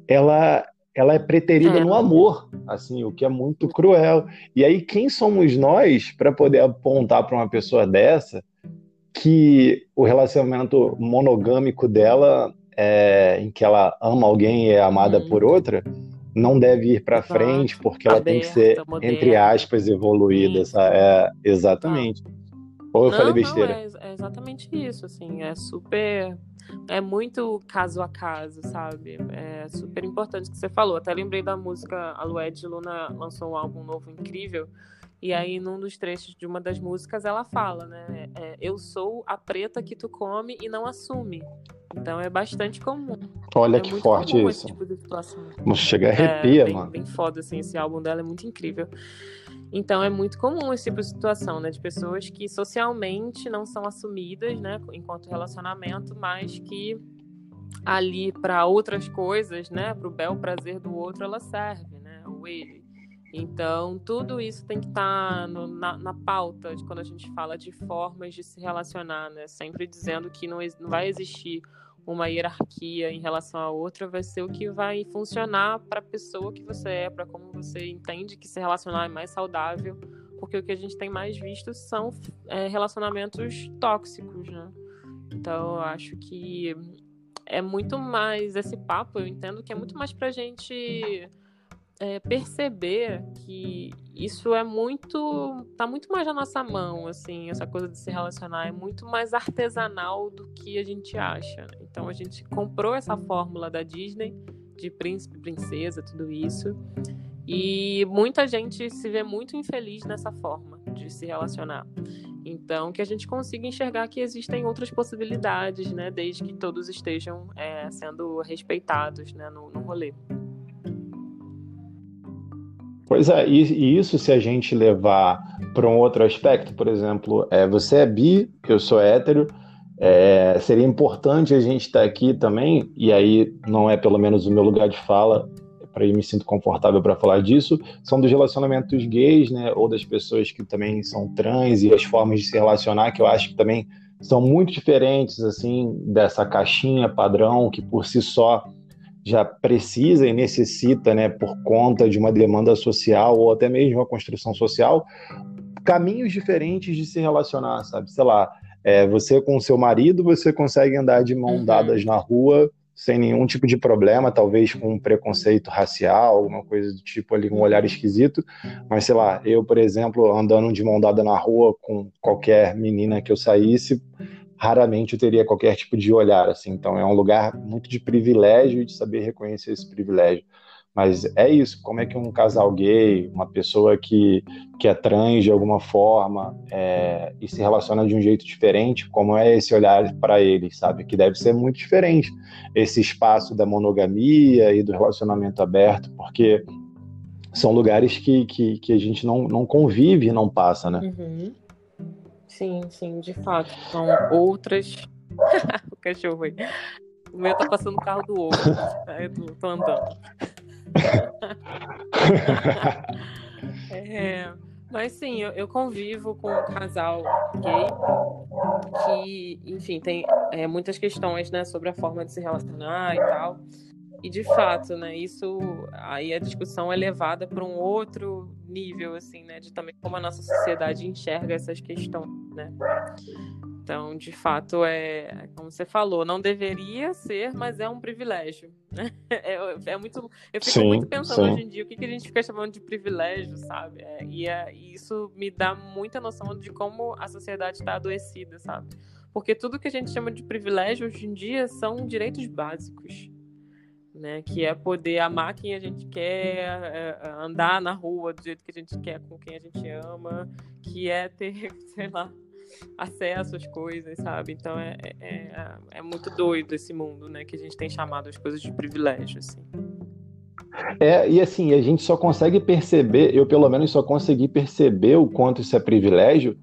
ela ela é preterida é. no amor, assim, o que é muito cruel. E aí quem somos nós para poder apontar para uma pessoa dessa que o relacionamento monogâmico dela, é, em que ela ama alguém e é amada hum. por outra, não deve ir para frente porque ela Aberta, tem que ser moderna. entre aspas evoluída, é exatamente. Ou eu não, falei besteira? Não, é, é exatamente isso, assim, é super é muito caso a caso, sabe? É super importante que você falou. Até lembrei da música A Lued Luna lançou um álbum novo incrível. E aí, num dos trechos de uma das músicas, ela fala, né? É, eu sou a preta que tu come e não assume. Então é bastante comum. Olha é que forte isso. Tipo chega a arrepia, é, bem, mano. Bem foda, assim, esse álbum dela é muito incrível. Então é muito comum esse tipo de situação, né? De pessoas que socialmente não são assumidas, né? Enquanto relacionamento, mas que ali para outras coisas, né? Para o bel prazer do outro, ela serve, né? Ou ele. Então, tudo isso tem que estar tá na, na, pauta de quando a gente fala de formas de se relacionar, né? Sempre dizendo que não, não vai existir uma hierarquia em relação à outra, vai ser o que vai funcionar para a pessoa que você é, para como você entende que se relacionar é mais saudável, porque o que a gente tem mais visto são é, relacionamentos tóxicos, né? Então, eu acho que é muito mais esse papo, eu entendo que é muito mais para a gente é, perceber que isso é muito tá muito mais na nossa mão assim essa coisa de se relacionar é muito mais artesanal do que a gente acha né? então a gente comprou essa fórmula da Disney de príncipe princesa tudo isso e muita gente se vê muito infeliz nessa forma de se relacionar então que a gente consiga enxergar que existem outras possibilidades né desde que todos estejam é, sendo respeitados né no, no rolê Pois é, e, e isso se a gente levar para um outro aspecto, por exemplo, é, você é bi, eu sou hétero, é, seria importante a gente estar tá aqui também, e aí não é pelo menos o meu lugar de fala, para eu me sinto confortável para falar disso, são dos relacionamentos gays, né, ou das pessoas que também são trans e as formas de se relacionar, que eu acho que também são muito diferentes, assim, dessa caixinha padrão que por si só já precisa e necessita, né, por conta de uma demanda social ou até mesmo uma construção social, caminhos diferentes de se relacionar, sabe? Sei lá, é, você com seu marido, você consegue andar de mão uhum. dadas na rua sem nenhum tipo de problema, talvez com um preconceito racial, alguma coisa do tipo ali, um olhar esquisito, mas sei lá, eu, por exemplo, andando de mão dada na rua com qualquer menina que eu saísse, raramente eu teria qualquer tipo de olhar, assim. Então é um lugar muito de privilégio e de saber reconhecer esse privilégio. Mas é isso, como é que um casal gay, uma pessoa que, que é trans de alguma forma é, e se relaciona de um jeito diferente, como é esse olhar para eles, sabe? Que deve ser muito diferente. Esse espaço da monogamia e do relacionamento aberto, porque são lugares que, que, que a gente não, não convive e não passa, né? Uhum. Sim, sim, de fato. São outras. o cachorro aí. O meu tá passando o carro do outro. Eu tô, tô andando. é, mas sim, eu, eu, convivo com um casal gay que, enfim, tem é, muitas questões né, sobre a forma de se relacionar e tal. E de fato, né, isso aí a discussão é levada para um outro nível assim, né, de também como a nossa sociedade enxerga essas questões, né? Então, de fato, é como você falou, não deveria ser, mas é um privilégio. Né? É, é muito. Eu fico sim, muito pensando sim. hoje em dia o que, que a gente fica chamando de privilégio, sabe? É, e, é, e isso me dá muita noção de como a sociedade está adoecida, sabe? Porque tudo que a gente chama de privilégio hoje em dia são direitos básicos né? Que é poder amar quem a gente quer, é, é, andar na rua do jeito que a gente quer, com quem a gente ama, que é ter, sei lá, acesso às coisas, sabe? Então é, é, é, é muito doido esse mundo, né? Que a gente tem chamado as coisas de privilégio, assim. É, e assim, a gente só consegue perceber, eu pelo menos só consegui perceber o quanto isso é privilégio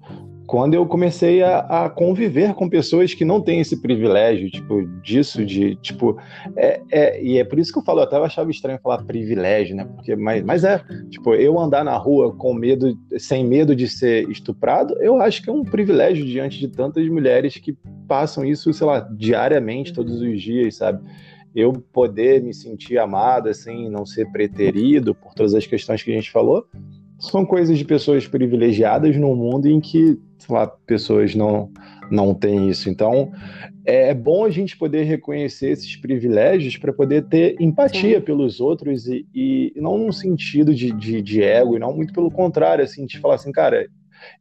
quando eu comecei a, a, conviver com pessoas que não têm esse privilégio, tipo, disso, de, tipo, é, é, e é por isso que eu falo, eu até achava estranho falar privilégio, né, porque, mas, mas é, tipo, eu andar na rua com medo, sem medo de ser estuprado, eu acho que é um privilégio diante de tantas mulheres que passam isso, sei lá, diariamente, todos os dias, sabe, eu poder me sentir amado, assim, não ser preterido por todas as questões que a gente falou, são coisas de pessoas privilegiadas num mundo em que sei lá, pessoas não, não têm isso. Então, é bom a gente poder reconhecer esses privilégios para poder ter empatia Sim. pelos outros e, e, não num sentido de, de, de, ego, e não muito pelo contrário, assim, de falar assim, cara,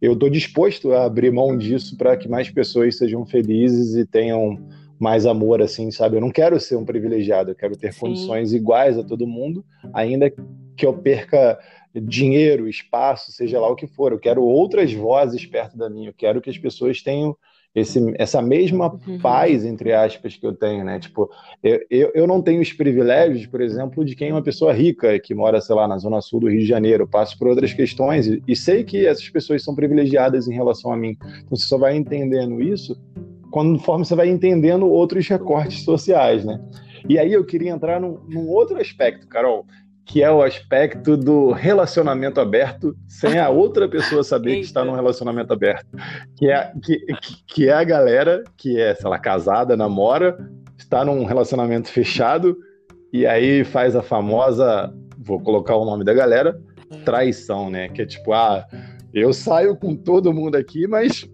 eu estou disposto a abrir mão disso para que mais pessoas sejam felizes e tenham mais amor, assim, sabe? Eu não quero ser um privilegiado, eu quero ter Sim. condições iguais a todo mundo, ainda que eu perca dinheiro, espaço, seja lá o que for. Eu quero outras vozes perto da minha. Eu quero que as pessoas tenham esse, essa mesma uhum. paz, entre aspas, que eu tenho, né? Tipo, eu, eu, eu, não tenho os privilégios, por exemplo, de quem é uma pessoa rica, que mora, sei lá, na zona sul do Rio de Janeiro. Eu passo por outras questões e, e sei que essas pessoas são privilegiadas em relação a mim. Então, você só vai entendendo isso conforme você vai entendendo outros recortes sociais, né? E aí eu queria entrar num, num outro aspecto, Carol, que é o aspecto do relacionamento aberto sem a outra pessoa saber que está num relacionamento aberto. Que é, que, que é a galera que é, sei lá, casada, namora, está num relacionamento fechado e aí faz a famosa, vou colocar o nome da galera, traição, né? Que é tipo, ah, eu saio com todo mundo aqui, mas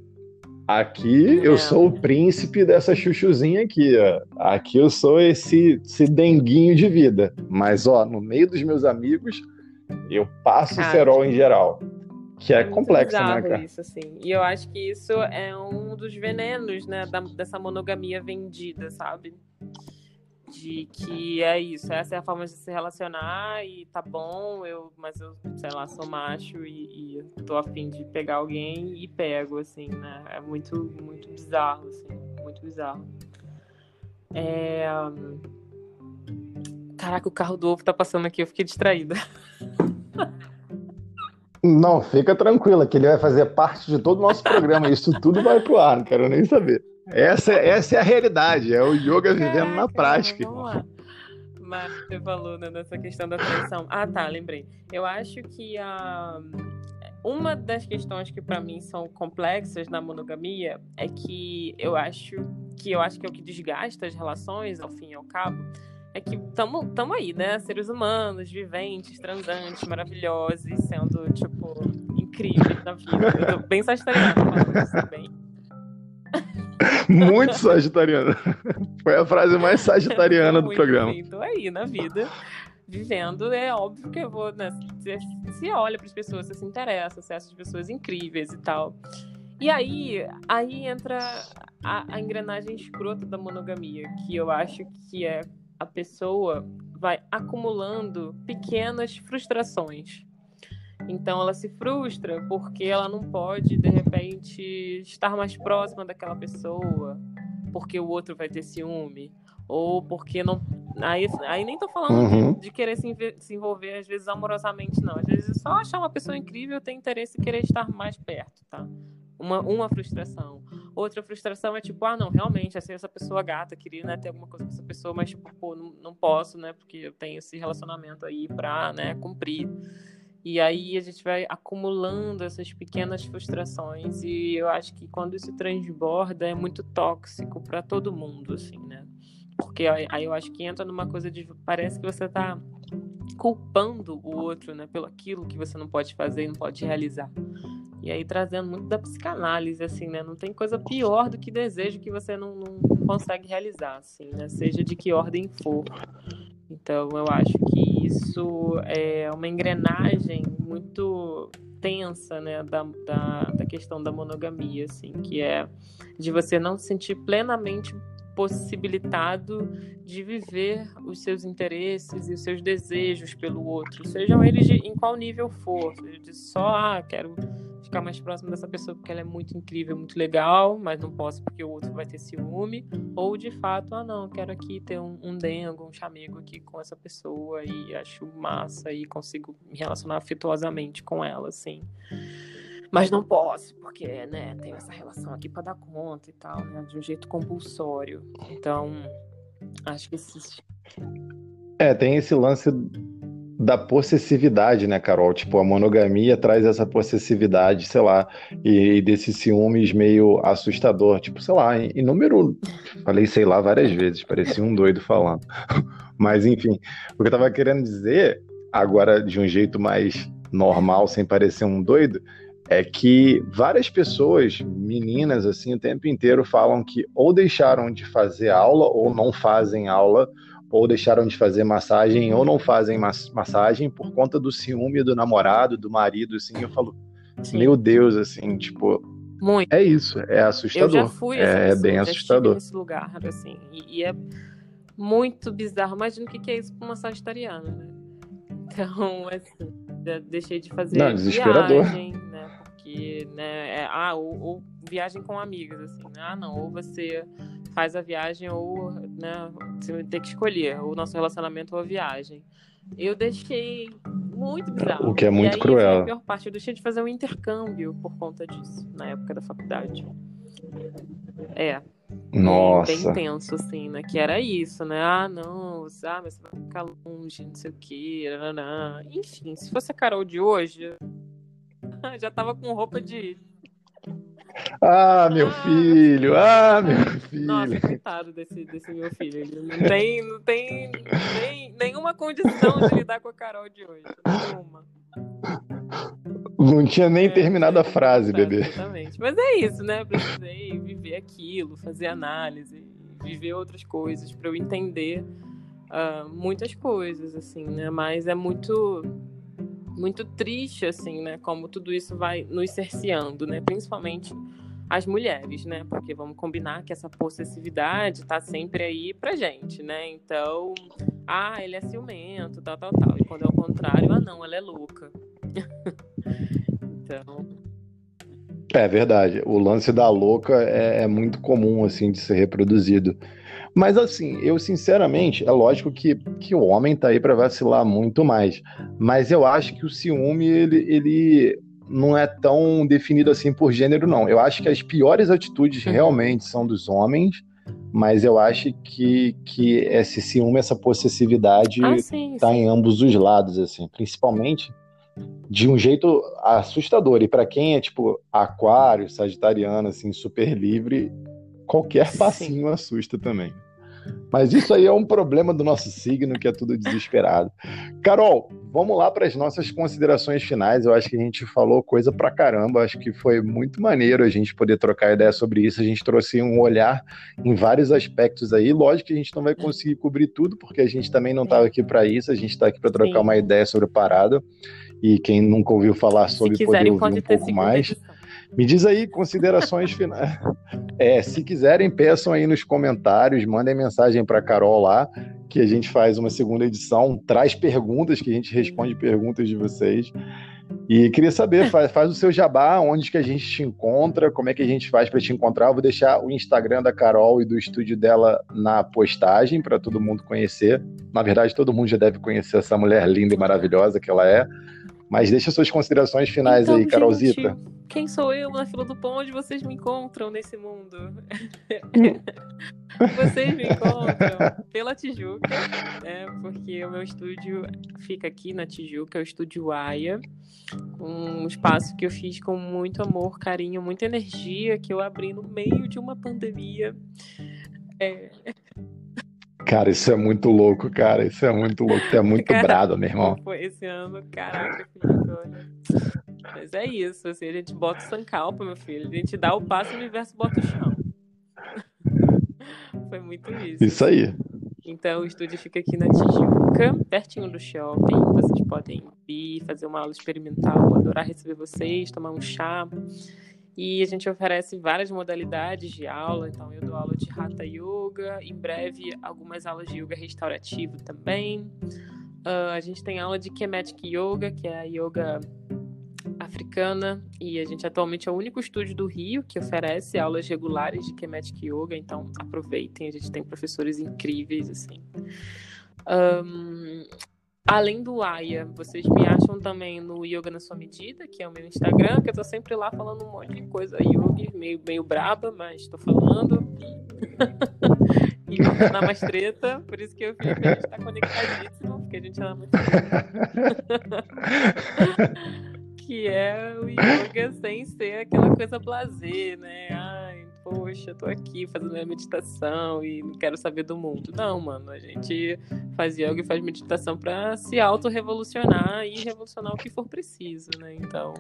Aqui eu sou o príncipe dessa chuchuzinha aqui, ó. Aqui eu sou esse, esse denguinho de vida. Mas, ó, no meio dos meus amigos, eu passo cara, cerol em geral. Que é, é complexo, né, cara? Isso, assim. E eu acho que isso é um dos venenos, né, da, dessa monogamia vendida, sabe? De que é isso, essa é a forma de se relacionar e tá bom, eu, mas eu, sei lá, sou macho e, e tô afim de pegar alguém e pego, assim, né? É muito, muito bizarro, assim, muito bizarro. É... Caraca, o carro do ovo tá passando aqui, eu fiquei distraída. Não, fica tranquila, que ele vai fazer parte de todo o nosso programa. Isso tudo vai pro ar, não quero nem saber. Essa, essa é a realidade, é o yoga vivendo Caraca, na prática. Vamos lá. Mas você falou nessa questão da traição. Ah, tá, lembrei. Eu acho que a uma das questões que para mim são complexas na monogamia é que eu acho que eu acho que é o que desgasta as relações ao fim e ao cabo é que estamos tamo aí, né? Seres humanos, viventes, transantes, maravilhosos, sendo, tipo, incríveis na vida. Eu tô bem sagitariana falando isso também. Muito sagitariana. Foi a frase mais sagitariana do programa. Então aí, na vida, vivendo, é óbvio que eu vou. Né, se, se olha para as pessoas, você se interessa, você acha as pessoas incríveis e tal. E aí, aí entra a, a engrenagem escrota da monogamia, que eu acho que é a pessoa vai acumulando pequenas frustrações. Então ela se frustra porque ela não pode, de repente, estar mais próxima daquela pessoa, porque o outro vai ter ciúme, ou porque não. Aí, aí nem tô falando uhum. de, de, querer se, se, envolver, às vezes, amorosamente, não. Às vezes só achar uma pessoa incrível tem interesse em querer estar mais perto, tá? Uma, uma frustração. Outra frustração é tipo, ah, não, realmente, assim, essa pessoa gata, queria né, ter alguma coisa com essa pessoa, mas, tipo, pô, não, não posso, né? Porque eu tenho esse relacionamento aí pra, né, cumprir. E aí a gente vai acumulando essas pequenas frustrações e eu acho que quando isso transborda é muito tóxico para todo mundo, assim, né? Porque aí eu acho que entra numa coisa de parece que você tá culpando o outro, né, pelo aquilo que você não pode fazer e não pode realizar. E aí trazendo muito da psicanálise, assim, né? Não tem coisa pior do que desejo que você não, não consegue realizar, assim, né? Seja de que ordem for. Então, eu acho que isso é uma engrenagem muito tensa, né, da, da, da, questão da monogamia, assim, que é de você não se sentir plenamente possibilitado de viver os seus interesses e os seus desejos pelo outro, sejam eles de, em qual nível for, de só, ah, quero ficar mais próximo dessa pessoa porque ela é muito incrível, muito legal, mas não posso porque o outro vai ter ciúme. Ou de fato, ah não, quero aqui ter um, um dengo, um chamego aqui com essa pessoa e acho massa e consigo me relacionar afetuosamente com ela, assim. Mas não posso, porque, né, tenho essa relação aqui para dar conta e tal, né, de um jeito compulsório. Então, acho que esses... É, tem esse lance da possessividade, né, Carol? Tipo, a monogamia traz essa possessividade, sei lá, e, e desses ciúmes meio assustador. Tipo, sei lá, em, em número. Falei, sei lá, várias vezes, parecia um doido falando. Mas, enfim, o que eu tava querendo dizer, agora de um jeito mais normal, sem parecer um doido, é que várias pessoas, meninas, assim, o tempo inteiro falam que ou deixaram de fazer aula ou não fazem aula ou deixaram de fazer massagem, ou não fazem massagem por conta do ciúme do namorado, do marido, assim, eu falo, Sim. meu Deus, assim, tipo, muito. É isso, é assustador. Eu já fui é, bem assustador. nesse lugar, assim, e, e, é muito bizarro. Imagina o que é isso para uma sagitariana, né? Então, assim, deixei de fazer não, viagem, Porque, né, é, ah, ou, ou, viagem com amigas, assim, né? Ah, não, ou você faz a viagem ou né, você ter que escolher o nosso relacionamento ou a viagem. Eu deixei muito bizarro. O que é muito aí, cruel. A pior parte, eu deixei de fazer um intercâmbio por conta disso, na época da faculdade. É. Nossa. Bem tenso, assim, né? Que era isso, né? Ah, não, ah, mas você vai ficar longe, não sei o quê. Nanana. Enfim, se fosse a Carol de hoje, já tava com roupa de. Ah, meu ah, filho! Ah, meu filho! Nossa, coitado desse, desse meu filho. Ele não tem, não tem nem, nenhuma condição de lidar com a Carol de hoje. Nenhuma. Não tinha nem é, terminado a frase, bebê. Exatamente. Mas é isso, né? Precisei viver aquilo, fazer análise, viver outras coisas para eu entender uh, muitas coisas, assim, né? Mas é muito muito triste, assim, né? Como tudo isso vai nos cerceando, né? Principalmente as mulheres, né? Porque vamos combinar que essa possessividade tá sempre aí pra gente, né? Então, ah, ele é ciumento, tal, tal, tal. E quando é o contrário, ah, não, ela é louca. então. É verdade. O lance da louca é, é, muito comum, assim, de ser reproduzido. Mas, assim, eu sinceramente, é lógico que, que o homem tá aí para vacilar muito mais. Mas eu acho que o ciúme, ele, ele não é tão definido assim por gênero, não. Eu acho que as piores atitudes uhum. realmente são dos homens, mas eu acho que, que esse ciúme, essa possessividade ah, sim, tá sim. em ambos os lados, assim, principalmente de um jeito assustador. E para quem é tipo aquário, sagitariano, assim, super livre, qualquer passinho Sim. assusta também. Mas isso aí é um problema do nosso signo, que é tudo desesperado. Carol, vamos lá para as nossas considerações finais. Eu acho que a gente falou coisa pra caramba. Acho que foi muito maneiro a gente poder trocar ideia sobre isso. A gente trouxe um olhar em vários aspectos aí. Lógico que a gente não vai conseguir cobrir tudo, porque a gente também não estava aqui para isso. A gente está aqui para trocar Sim. uma ideia sobre a parada e quem nunca ouviu falar sobre Se poder ouvir um pouco mais. Me diz aí considerações finais. É, se quiserem, peçam aí nos comentários, mandem mensagem para Carol lá, que a gente faz uma segunda edição, traz perguntas, que a gente responde perguntas de vocês. E queria saber, faz, faz, o seu jabá, onde que a gente te encontra, como é que a gente faz para te encontrar. Eu vou deixar o Instagram da Carol e do estúdio dela na postagem para todo mundo conhecer. Na verdade, todo mundo já deve conhecer essa mulher linda e maravilhosa que ela é. Mas deixa suas considerações finais então, aí, Carolzita. Gente, quem sou eu na fila do pão? Onde vocês me encontram nesse mundo? vocês me encontram pela Tijuca, né? Porque o meu estúdio fica aqui na Tijuca, é o estúdio Aya. Um espaço que eu fiz com muito amor, carinho, muita energia, que eu abri no meio de uma pandemia. É... Cara, isso é muito louco, cara. Isso é muito louco. Tu é muito cara, brado, meu irmão. Foi esse ano, caraca, Felipe, Mas é isso, assim, a gente bota o sancalpa, meu filho. A gente dá o passo e o universo bota o chão. Foi muito isso. Isso aí. Então, o estúdio fica aqui na Tijuca, pertinho do shopping. Vocês podem vir, fazer uma aula experimental. Vou adorar receber vocês, tomar um chá. E a gente oferece várias modalidades de aula. Então, eu dou aula de Hatha Yoga, em breve, algumas aulas de yoga restaurativo também. Uh, a gente tem aula de Kemetic Yoga, que é a yoga africana, e a gente atualmente é o único estúdio do Rio que oferece aulas regulares de Kemetic Yoga, então aproveitem, a gente tem professores incríveis, assim. Um, Além do Aya, vocês me acham também no Yoga na Sua Medida, que é o meu Instagram, que eu tô sempre lá falando um monte de coisa yoga, meio, meio braba, mas tô falando. e na mais treta, por isso que eu fico, a gente tá conectadíssimo, porque a gente é muito que é o yoga sem ser aquela coisa blazer, né? Ai, poxa, tô aqui fazendo minha meditação e não quero saber do mundo. Não, mano, a gente faz yoga e faz meditação para se auto-revolucionar e revolucionar o que for preciso, né? Então,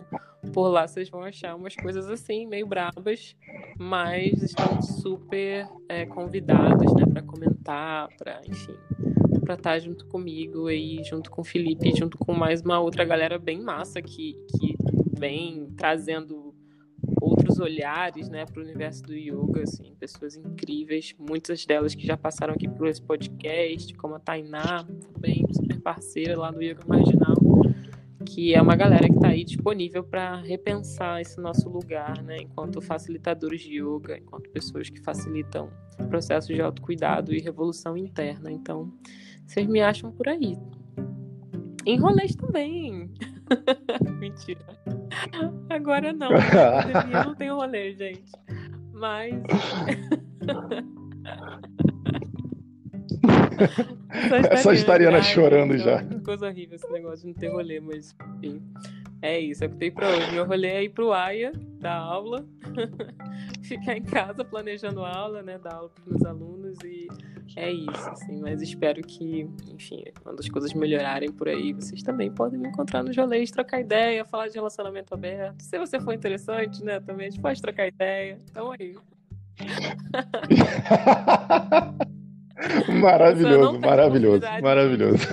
por lá vocês vão achar umas coisas assim, meio brabas, mas estão super é, convidados, né, para comentar, para, enfim, para estar tá junto comigo aí, junto com o Felipe, junto com mais uma outra galera bem massa que, que vem trazendo outros olhares, né, para o universo do yoga, assim, pessoas incríveis, muitas delas que já passaram aqui por esse podcast, como a Tainá, também super parceira lá do Yoga Marginal, que é uma galera que está aí disponível para repensar esse nosso lugar, né, enquanto facilitadores de yoga, enquanto pessoas que facilitam processos de autocuidado e revolução interna. Então, vocês me acham por aí. Enrolês também. Mentira. Agora não. Eu não tenho rolê, gente. Mas. Essa estariana chorando já. Coisa horrível esse negócio de não ter rolê, mas enfim. É isso, é o que tem pra hoje. Meu rolê é ir pro AIA, dar aula, ficar em casa planejando aula, né? Dar aula pros meus alunos e é isso, assim. Mas espero que, enfim, quando as coisas melhorarem por aí, vocês também podem me encontrar nos rolês, trocar ideia, falar de relacionamento aberto. Se você for interessante, né, também a gente pode trocar ideia. Então aí. maravilhoso, maravilhoso, maravilhoso.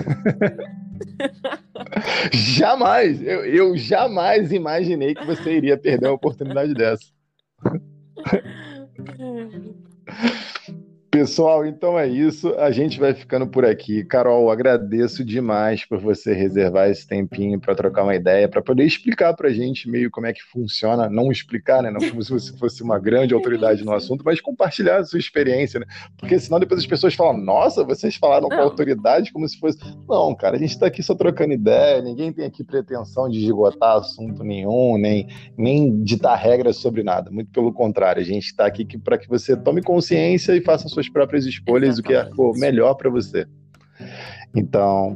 jamais, eu, eu jamais imaginei que você iria perder uma oportunidade dessa. Pessoal, então é isso. A gente vai ficando por aqui. Carol, agradeço demais por você reservar esse tempinho para trocar uma ideia, para poder explicar para a gente meio como é que funciona. Não explicar, né? Não como se você fosse uma grande autoridade no assunto, mas compartilhar a sua experiência, né? Porque senão depois as pessoas falam: Nossa, vocês falaram com autoridade como se fosse. Não, cara, a gente está aqui só trocando ideia. Ninguém tem aqui pretensão de esgotar assunto nenhum, nem, nem ditar regras sobre nada. Muito pelo contrário, a gente está aqui para que você tome consciência e faça suas suas próprias escolhas, Exatamente. o que for melhor para você. Então,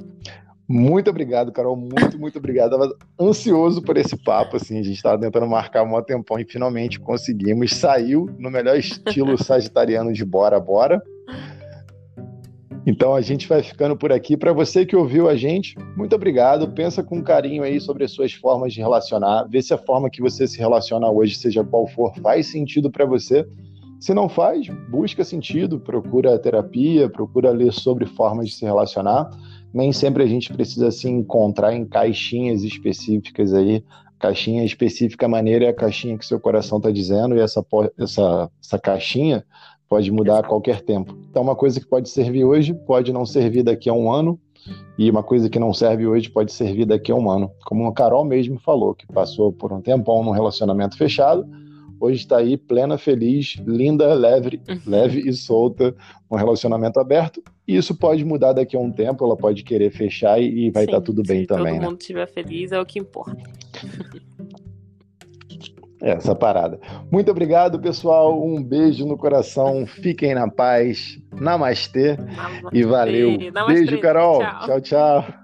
muito obrigado, Carol. Muito, muito obrigado. Estava ansioso por esse papo. Assim, a gente estava tentando marcar um tempão e finalmente conseguimos. Saiu no melhor estilo sagitariano de bora, bora. Então a gente vai ficando por aqui. Para você que ouviu a gente, muito obrigado. Pensa com carinho aí sobre as suas formas de relacionar. Vê se a forma que você se relaciona hoje, seja qual for, faz sentido para você. Se não faz, busca sentido, procura terapia, procura ler sobre formas de se relacionar. Nem sempre a gente precisa se encontrar em caixinhas específicas aí. Caixinha específica maneira é a caixinha que seu coração está dizendo, e essa, essa, essa caixinha pode mudar a qualquer tempo. Então, uma coisa que pode servir hoje pode não servir daqui a um ano, e uma coisa que não serve hoje pode servir daqui a um ano. Como a Carol mesmo falou, que passou por um tempão num relacionamento fechado, hoje está aí plena, feliz, linda, leve, uhum. leve e solta, um relacionamento aberto. E isso pode mudar daqui a um tempo, ela pode querer fechar e, vai estar tá tudo bem também. Se todo né? mundo estiver feliz, é o que importa. Essa parada. Muito obrigado, pessoal. Um beijo no coração. Fiquem na paz. Namastê. Namastê. E valeu. Namastê. Beijo, Carol. tchau. tchau. tchau.